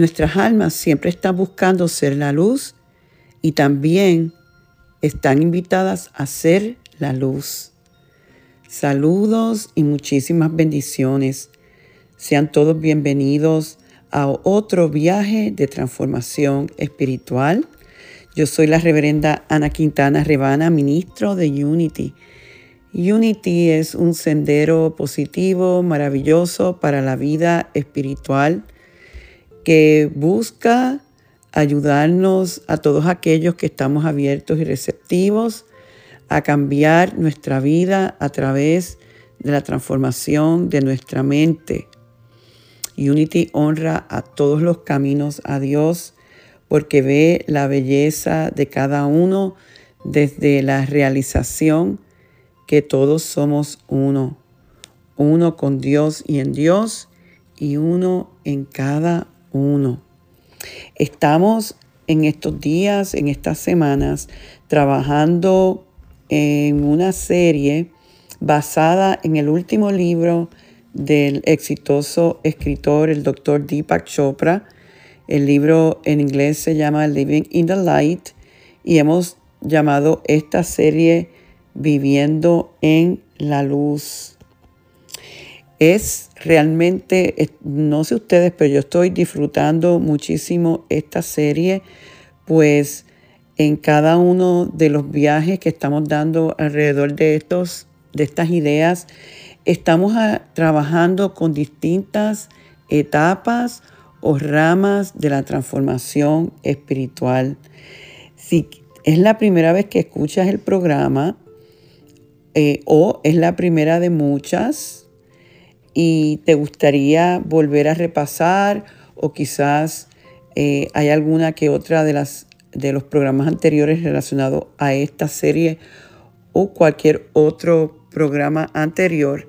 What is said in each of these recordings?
Nuestras almas siempre están buscando ser la luz y también están invitadas a ser la luz. Saludos y muchísimas bendiciones. Sean todos bienvenidos a otro viaje de transformación espiritual. Yo soy la reverenda Ana Quintana Rebana, ministro de Unity. Unity es un sendero positivo, maravilloso para la vida espiritual que busca ayudarnos a todos aquellos que estamos abiertos y receptivos a cambiar nuestra vida a través de la transformación de nuestra mente. Unity honra a todos los caminos a Dios porque ve la belleza de cada uno desde la realización que todos somos uno, uno con Dios y en Dios y uno en cada uno. Estamos en estos días, en estas semanas, trabajando en una serie basada en el último libro del exitoso escritor, el doctor Deepak Chopra. El libro en inglés se llama Living in the Light y hemos llamado esta serie Viviendo en la Luz es realmente, no sé ustedes, pero yo estoy disfrutando muchísimo esta serie, pues en cada uno de los viajes que estamos dando alrededor de, estos, de estas ideas, estamos trabajando con distintas etapas o ramas de la transformación espiritual. Si es la primera vez que escuchas el programa eh, o es la primera de muchas, y te gustaría volver a repasar o quizás eh, hay alguna que otra de, las, de los programas anteriores relacionados a esta serie o cualquier otro programa anterior,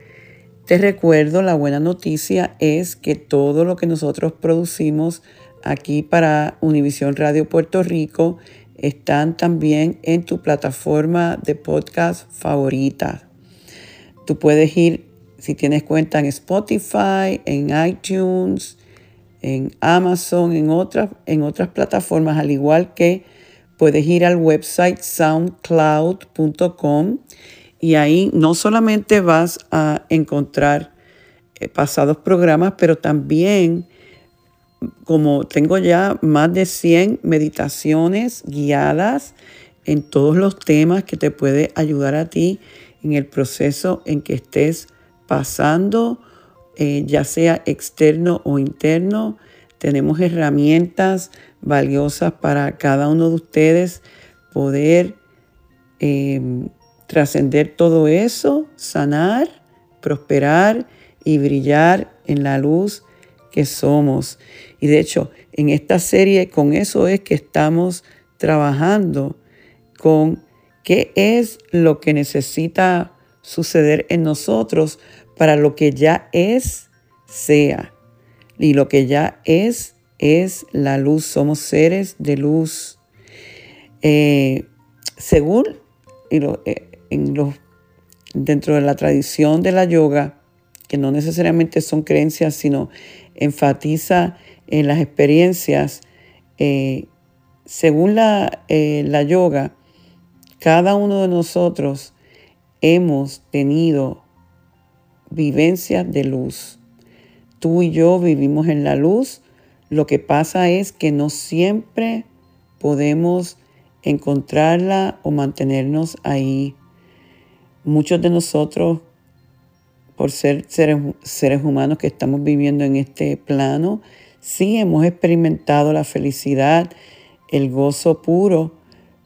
te recuerdo, la buena noticia es que todo lo que nosotros producimos aquí para Univisión Radio Puerto Rico están también en tu plataforma de podcast favorita. Tú puedes ir si tienes cuenta en Spotify, en iTunes, en Amazon, en otras, en otras plataformas, al igual que puedes ir al website soundcloud.com y ahí no solamente vas a encontrar eh, pasados programas, pero también como tengo ya más de 100 meditaciones guiadas en todos los temas que te puede ayudar a ti en el proceso en que estés pasando, eh, ya sea externo o interno. Tenemos herramientas valiosas para cada uno de ustedes poder em, trascender todo eso, sanar, prosperar y brillar en la luz que somos. Y de hecho, en esta serie con eso es que estamos trabajando con qué es lo que necesita suceder en nosotros para lo que ya es, sea. Y lo que ya es, es la luz. Somos seres de luz. Eh, según eh, en los, dentro de la tradición de la yoga, que no necesariamente son creencias, sino enfatiza en las experiencias, eh, según la, la yoga, cada uno de nosotros hemos tenido vivencias de luz. Tú y yo vivimos en la luz. Lo que pasa es que no siempre podemos encontrarla o mantenernos ahí. Muchos de nosotros, por ser seres, seres humanos que estamos viviendo en este plano, sí hemos experimentado la felicidad, el gozo puro,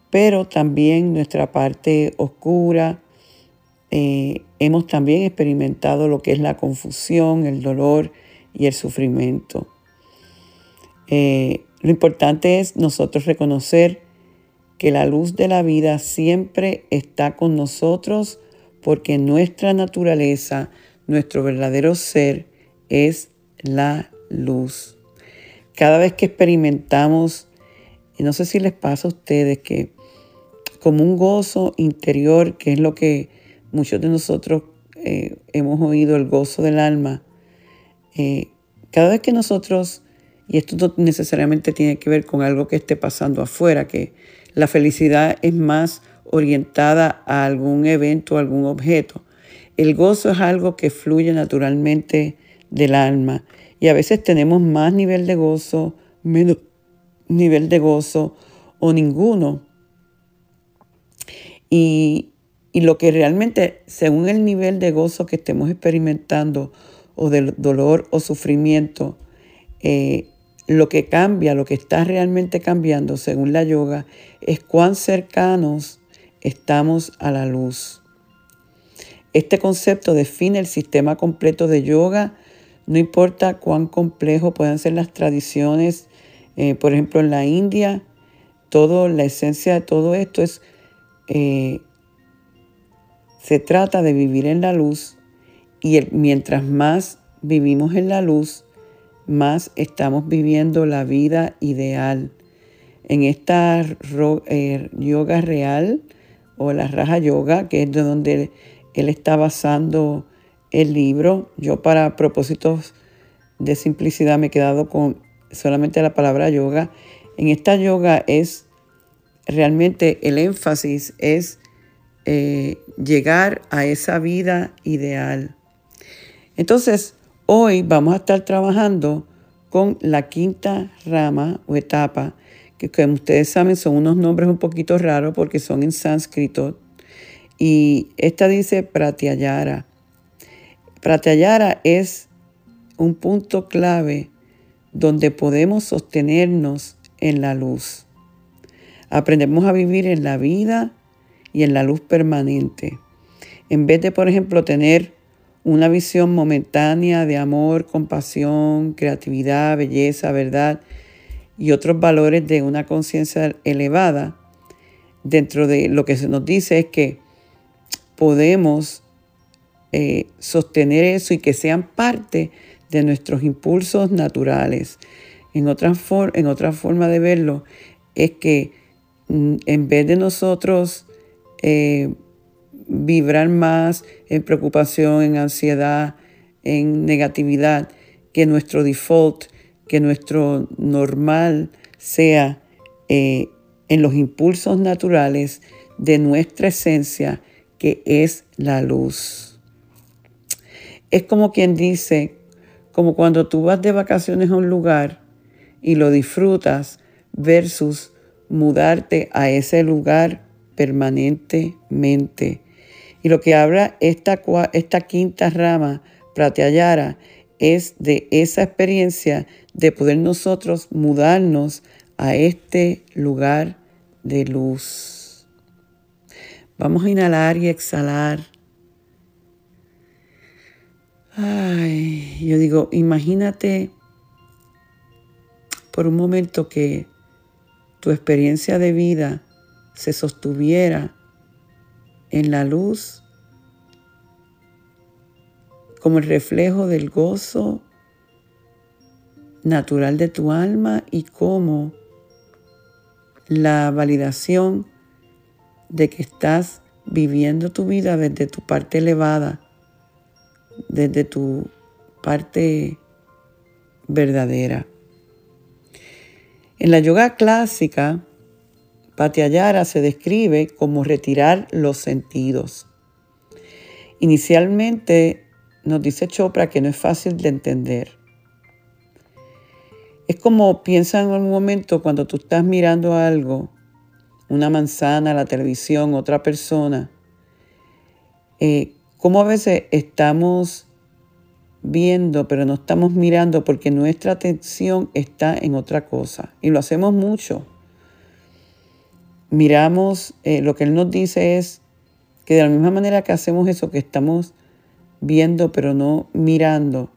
pero también nuestra parte oscura. Eh, hemos también experimentado lo que es la confusión, el dolor y el sufrimiento. Eh, lo importante es nosotros reconocer que la luz de la vida siempre está con nosotros porque nuestra naturaleza, nuestro verdadero ser es la luz. Cada vez que experimentamos, no sé si les pasa a ustedes que como un gozo interior, que es lo que muchos de nosotros eh, hemos oído, el gozo del alma, eh, cada vez que nosotros, y esto no necesariamente tiene que ver con algo que esté pasando afuera, que la felicidad es más orientada a algún evento, algún objeto. El gozo es algo que fluye naturalmente del alma y a veces tenemos más nivel de gozo, menos nivel de gozo o ninguno. Y, lo que realmente, según el nivel de gozo que estemos experimentando o del dolor o sufrimiento, eh, lo que cambia, lo que está realmente cambiando según la yoga, es cuán cercanos estamos a la luz. Este concepto define el sistema completo de yoga, no importa cuán complejo puedan ser las tradiciones, eh, por ejemplo en la India, todo, la esencia de todo esto es, eh, se trata de vivir en la luz y mientras más vivimos en la luz, más estamos viviendo la vida ideal. En esta eh, yoga real o la raja yoga, que es de donde él está basando el libro, yo para propósitos de simplicidad me he quedado con solamente la palabra yoga. En esta yoga es realmente el énfasis es eh, llegar a esa vida ideal. Entonces, Hoy vamos a estar trabajando con la quinta rama o etapa, que como ustedes saben son unos nombres un poquito raros porque son en sánscrito. Y esta dice Pratyayara. Pratyayara es un punto clave donde podemos sostenernos en la luz. Aprendemos a vivir en la vida y en la luz permanente. En vez de, por ejemplo, tener una visión momentánea de amor, compasión, creatividad, belleza, verdad y otros valores de una conciencia elevada, dentro de lo que se nos dice es que podemos eh, sostener eso y que sean parte de nuestros impulsos naturales. En otra, en otra forma de verlo es que mm, en vez de nosotros eh, vibrar más en preocupación, en ansiedad, en negatividad, que nuestro default, que nuestro normal sea eh, en los impulsos naturales de nuestra esencia, que es la luz. Es como quien dice, como cuando tú vas de vacaciones a un lugar y lo disfrutas versus mudarte a ese lugar permanentemente. Y lo que habla esta, esta quinta rama, Pratyayara, es de esa experiencia de poder nosotros mudarnos a este lugar de luz. Vamos a inhalar y exhalar. Ay, yo digo, imagínate por un momento que tu experiencia de vida se sostuviera en la luz como el reflejo del gozo natural de tu alma y como la validación de que estás viviendo tu vida desde tu parte elevada, desde tu parte verdadera. En la yoga clásica, Patyayara se describe como retirar los sentidos. Inicialmente nos dice Chopra que no es fácil de entender. Es como piensa en un momento cuando tú estás mirando algo una manzana, la televisión, otra persona, eh, cómo a veces estamos viendo, pero no estamos mirando porque nuestra atención está en otra cosa. Y lo hacemos mucho. Miramos, eh, lo que Él nos dice es que de la misma manera que hacemos eso, que estamos viendo, pero no mirando,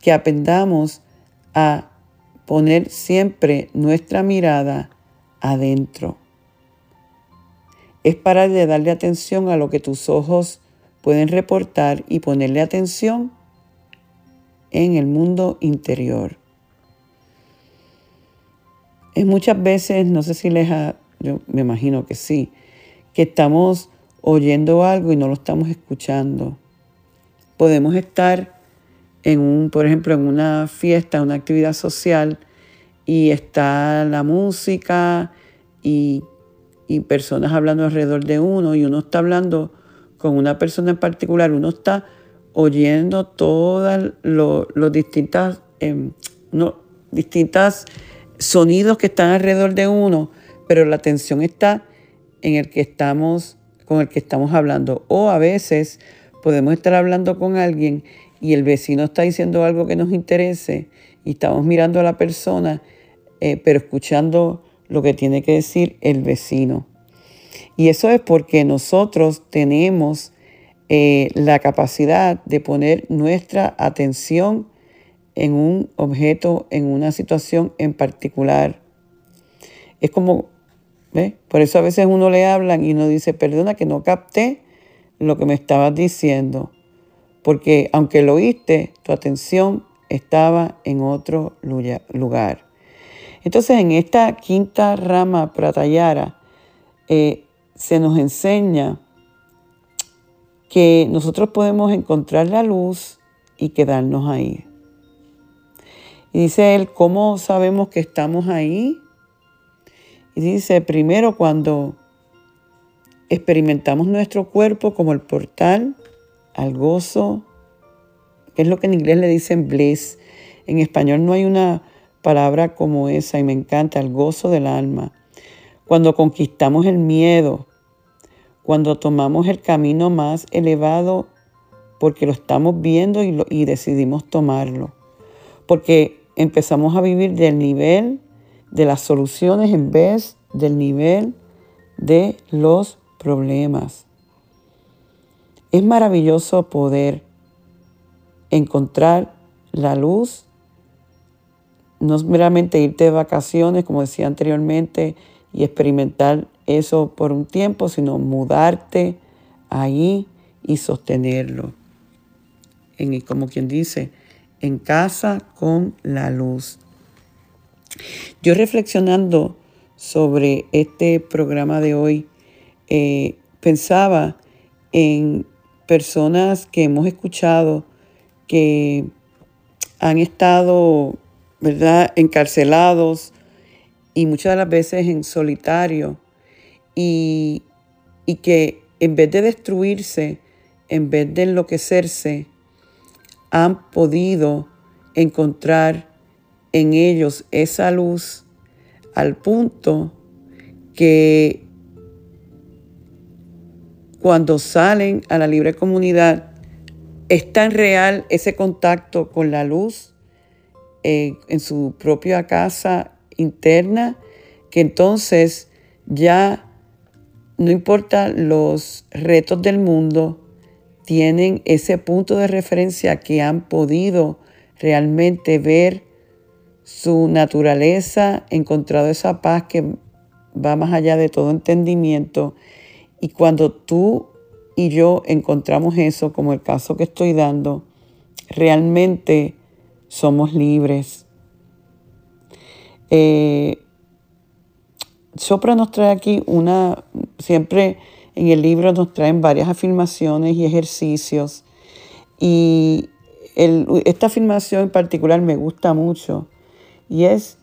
que aprendamos a poner siempre nuestra mirada adentro. Es parar de darle atención a lo que tus ojos pueden reportar y ponerle atención en el mundo interior. Es muchas veces, no sé si les ha, yo me imagino que sí, que estamos oyendo algo y no lo estamos escuchando. Podemos estar en un, por ejemplo, en una fiesta, una actividad social y está la música y, y personas hablando alrededor de uno y uno está hablando con una persona en particular, uno está oyendo todos los, distintas, eh, distintas sonidos que están alrededor de uno, pero la atención está en el que estamos, con el que estamos hablando. O a veces podemos estar hablando con alguien y el vecino está diciendo algo que nos interese y estamos mirando a la persona, eh, pero escuchando lo que tiene que decir el vecino. Y eso es porque nosotros tenemos eh, la capacidad de poner nuestra atención en un objeto, en una situación en particular. Es como, Por eso a veces uno le hablan y uno dice, perdona que no capté lo que me estabas diciendo, porque aunque lo oíste, tu atención estaba en otro lugar. Entonces en esta quinta rama pratayara eh, se nos enseña que nosotros podemos encontrar la luz y quedarnos ahí. Y dice él, ¿cómo sabemos que estamos ahí? Y dice, primero cuando experimentamos nuestro cuerpo como el portal al gozo, que es lo que en inglés le dicen bliss. En español no hay una palabra como esa y me encanta, el gozo del alma. Cuando conquistamos el miedo, cuando tomamos el camino más elevado porque lo estamos viendo y, decidimos tomarlo. Porque empezamos a vivir del nivel de las soluciones en vez del nivel de los problemas. Es maravilloso poder encontrar la luz, no meramente irte de vacaciones, como decía anteriormente, y experimentar eso por un tiempo, sino mudarte ahí y sostenerlo. En, como quien dice, en casa con la luz. Yo reflexionando sobre este programa de hoy, eh, pensaba en personas que hemos escuchado que han estado, ¿verdad?, encarcelados y muchas de las veces en solitario y, que en vez de destruirse, en vez de enloquecerse, han podido encontrar en ellos esa luz al punto que cuando salen a la libre comunidad es tan real ese contacto con la luz en su propia casa interna que entonces ya no importa los retos del mundo, tienen ese punto de referencia que han podido realmente ver su naturaleza, encontrado esa paz que va más allá de todo entendimiento. Y cuando tú y yo encontramos eso, como el caso que estoy dando, realmente somos libres. Eh, Sopra nos trae aquí una, siempre en el libro nos traen varias afirmaciones y ejercicios. Y esta afirmación en particular me gusta mucho y es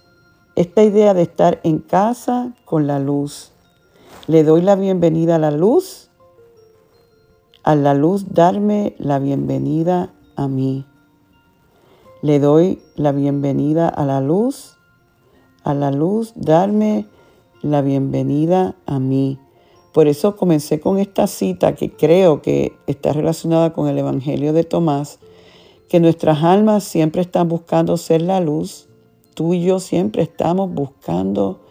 esta idea de estar en casa con la luz. Le doy la bienvenida a la luz, a la luz darme la bienvenida a mí. Le doy la bienvenida a la luz, a la luz darme la bienvenida a mí. Por eso comencé con esta cita que creo que está relacionada con el Evangelio de Tomás, que nuestras almas siempre están buscando ser la luz. Tú y yo siempre estamos buscando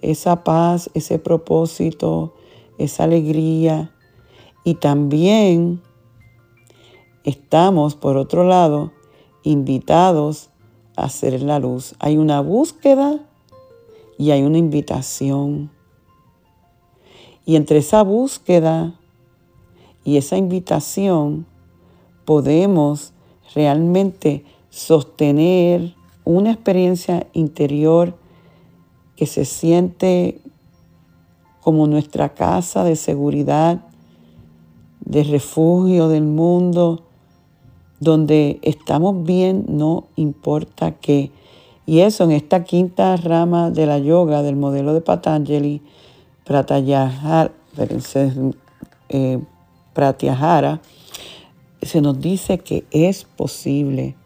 esa paz, ese propósito, esa alegría. Y también estamos, por otro lado, invitados a ser la luz. Hay una búsqueda y hay una invitación. Y entre esa búsqueda y esa invitación podemos realmente sostener una experiencia interior que se siente como nuestra casa de seguridad, de refugio del mundo, donde estamos bien, no importa qué. Y eso en esta quinta rama de la yoga del modelo de Patanjali, Pratyahara, eh, se nos dice que es posible.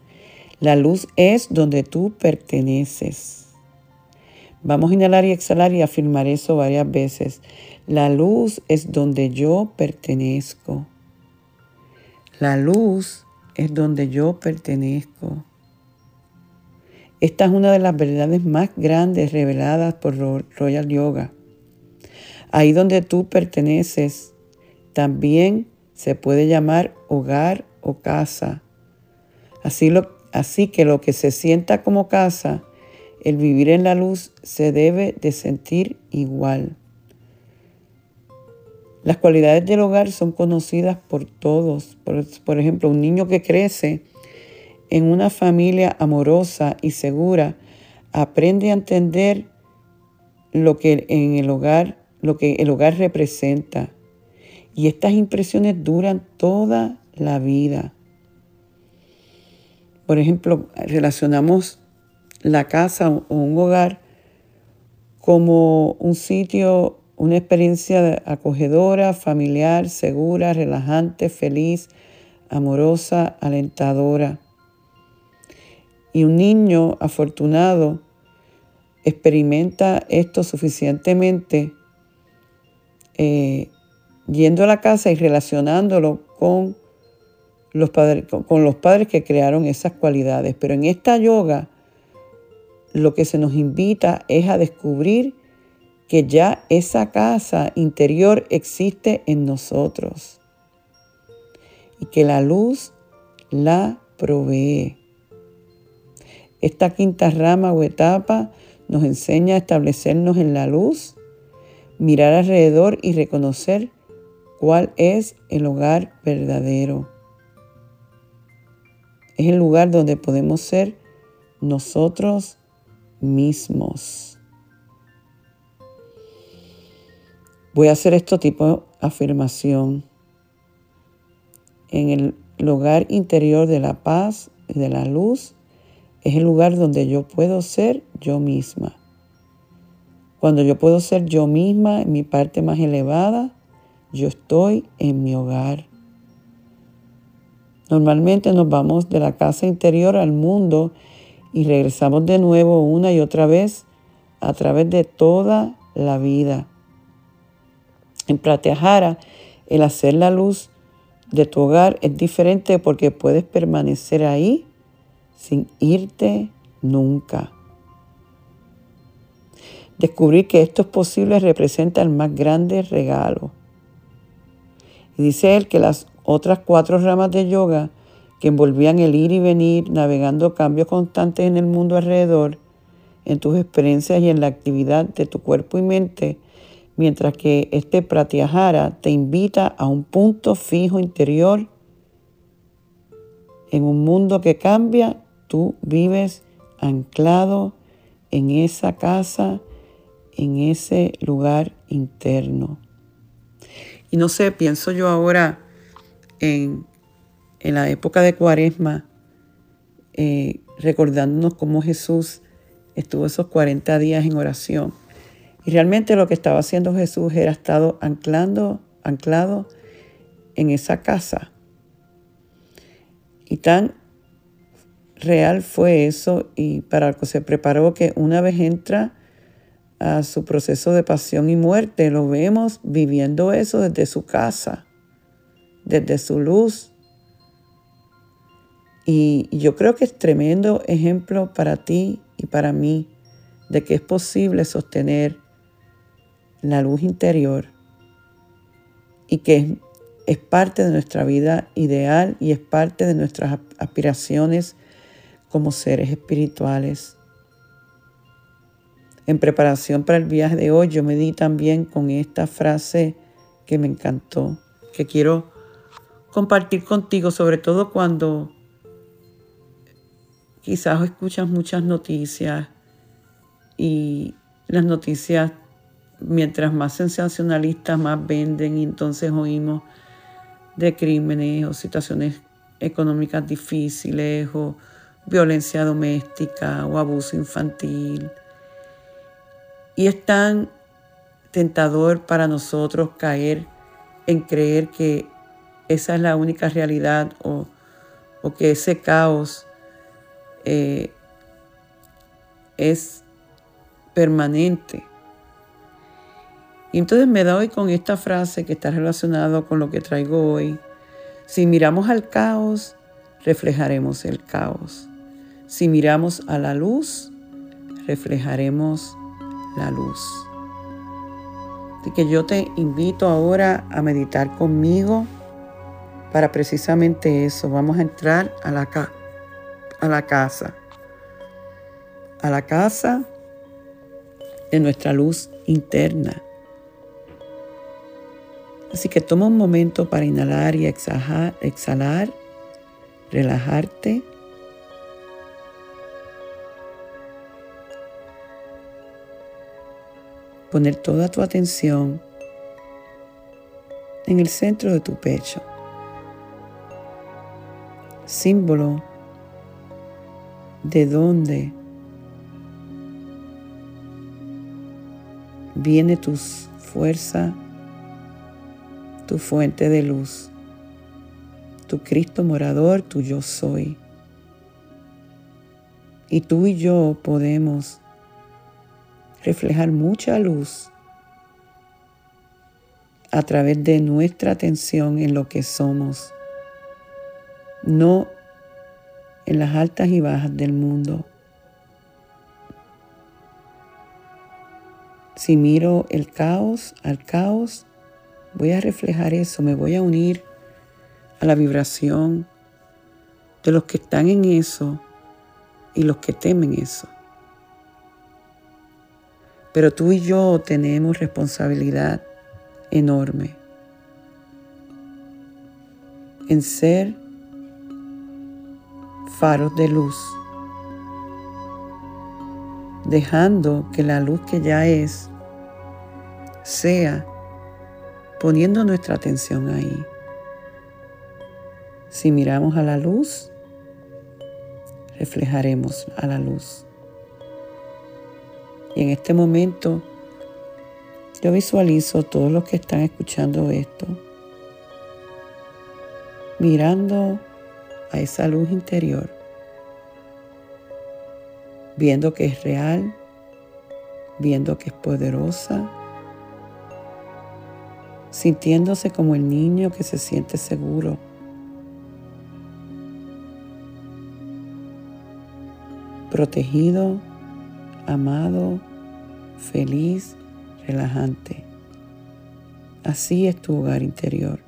La luz es donde tú perteneces. Vamos a inhalar y exhalar y afirmar eso varias veces. La luz es donde yo pertenezco. La luz es donde yo pertenezco. Esta es una de las verdades más grandes reveladas por Royal Yoga. Ahí donde tú perteneces también se puede llamar hogar o casa. Así, lo, así que lo que se sienta como casa, el vivir en la luz se debe de sentir igual. Las cualidades del hogar son conocidas por todos. Por, ejemplo, un niño que crece en una familia amorosa y segura aprende a entender lo que en el hogar, lo que el hogar representa. Y estas impresiones duran toda la vida. Por ejemplo, relacionamos la casa o un hogar como un sitio una experiencia acogedora, familiar, segura, relajante, feliz, amorosa, alentadora. Y un niño afortunado experimenta esto suficientemente eh, yendo a la casa y relacionándolo con los, padres, con los padres que crearon esas cualidades. Pero en esta yoga lo que se nos invita es a descubrir que ya esa casa interior existe en nosotros y que la luz la provee. Esta quinta rama o etapa nos enseña a establecernos en la luz, mirar alrededor y reconocer cuál es el hogar verdadero. Es el lugar donde podemos ser nosotros mismos. Voy a hacer esto tipo afirmación. En el lugar interior de la paz y de la luz es el lugar donde yo puedo ser yo misma. Cuando yo puedo ser yo misma en mi parte más elevada, yo estoy en mi hogar. Normalmente nos vamos de la casa interior al mundo y regresamos de nuevo una y otra vez a través de toda la vida. En Pratyahara, el hacer la luz de tu hogar es diferente porque puedes permanecer ahí sin irte nunca. Descubrir que esto es posible representa el más grande regalo. Y dice él que las otras cuatro ramas de yoga que envolvían el ir y venir, navegando cambios constantes en el mundo alrededor, en tus experiencias y en la actividad de tu cuerpo y mente, mientras que este pratyahara te invita a un punto fijo interior. En un mundo que cambia, tú vives anclado en esa casa, en ese lugar interno. Y no sé, pienso yo ahora en, la época de Cuaresma, eh, recordándonos cómo Jesús estuvo esos 40 días en oración y realmente lo que estaba haciendo Jesús era estado anclando, anclado en esa casa. Y tan real fue eso y para lo que se preparó que una vez entra a su proceso de pasión y muerte. Lo vemos viviendo eso desde su casa, desde su luz. Y yo creo que es tremendo ejemplo para ti y para mí de que es posible sostener la luz interior y que es, parte de nuestra vida ideal y es parte de nuestras aspiraciones como seres espirituales. En preparación para el viaje de hoy, yo me di también con esta frase que me encantó, que quiero compartir contigo, sobre todo cuando quizás escuchas muchas noticias y las noticias, mientras más sensacionalistas, más venden y entonces oímos de crímenes o situaciones económicas difíciles o violencia doméstica o abuso infantil. Y es tan tentador para nosotros caer en creer que esa es la única realidad o, que ese caos eh, es permanente. Y entonces me doy con esta frase que está relacionada con lo que traigo hoy. Si miramos al caos, reflejaremos el caos. Si miramos a la luz, reflejaremos la luz. Así que yo te invito ahora a meditar conmigo para precisamente eso. Vamos a entrar a la, a la casa. A la casa de nuestra luz interna. Así que toma un momento para inhalar y exhalar relajarte. Poner toda tu atención en el centro de tu pecho, símbolo de dónde viene tu fuerza, tu fuente de luz tu Cristo morador, tu yo soy. Y tú y yo podemos reflejar mucha luz a través de nuestra atención en lo que somos, no en las altas y bajas del mundo. Si miro el caos, al caos, voy a reflejar eso, me voy a unir a la vibración de los que están en eso y los que temen eso. Pero tú y yo tenemos responsabilidad enorme en ser faros de luz, dejando que la luz que ya es sea poniendo nuestra atención ahí. Si miramos a la luz, reflejaremos a la luz. Y en este momento yo visualizo todos los que están escuchando esto, mirando a esa luz interior, viendo que es real, viendo que es poderosa, sintiéndose como el niño que se siente seguro protegido, amado, feliz, relajante. Así es tu hogar interior.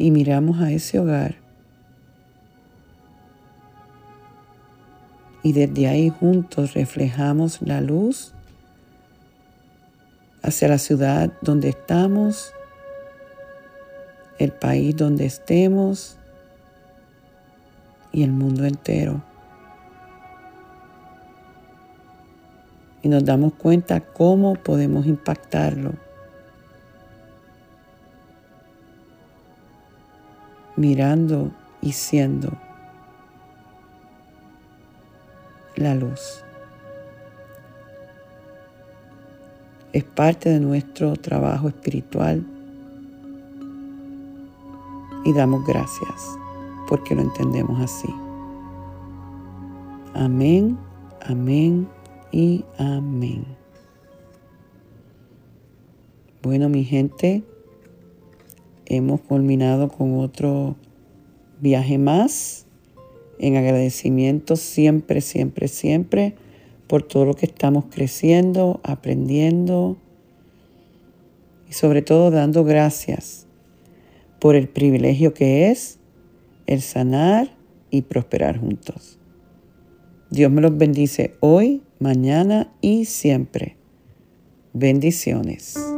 Y miramos a ese hogar y desde ahí juntos reflejamos la luz hacia la ciudad donde estamos, el país donde estemos, y el mundo entero. Y nos damos cuenta cómo podemos impactarlo. Mirando y siendo la luz. Es parte de nuestro trabajo espiritual y damos gracias porque lo entendemos así. Amén, Amén y amén. Bueno, mi gente, hemos culminado con otro viaje más en agradecimiento siempre, siempre, siempre por todo lo que estamos creciendo, aprendiendo y sobre todo dando gracias por el privilegio que es el sanar y prosperar juntos. Dios me los bendice hoy, mañana y siempre. Bendiciones.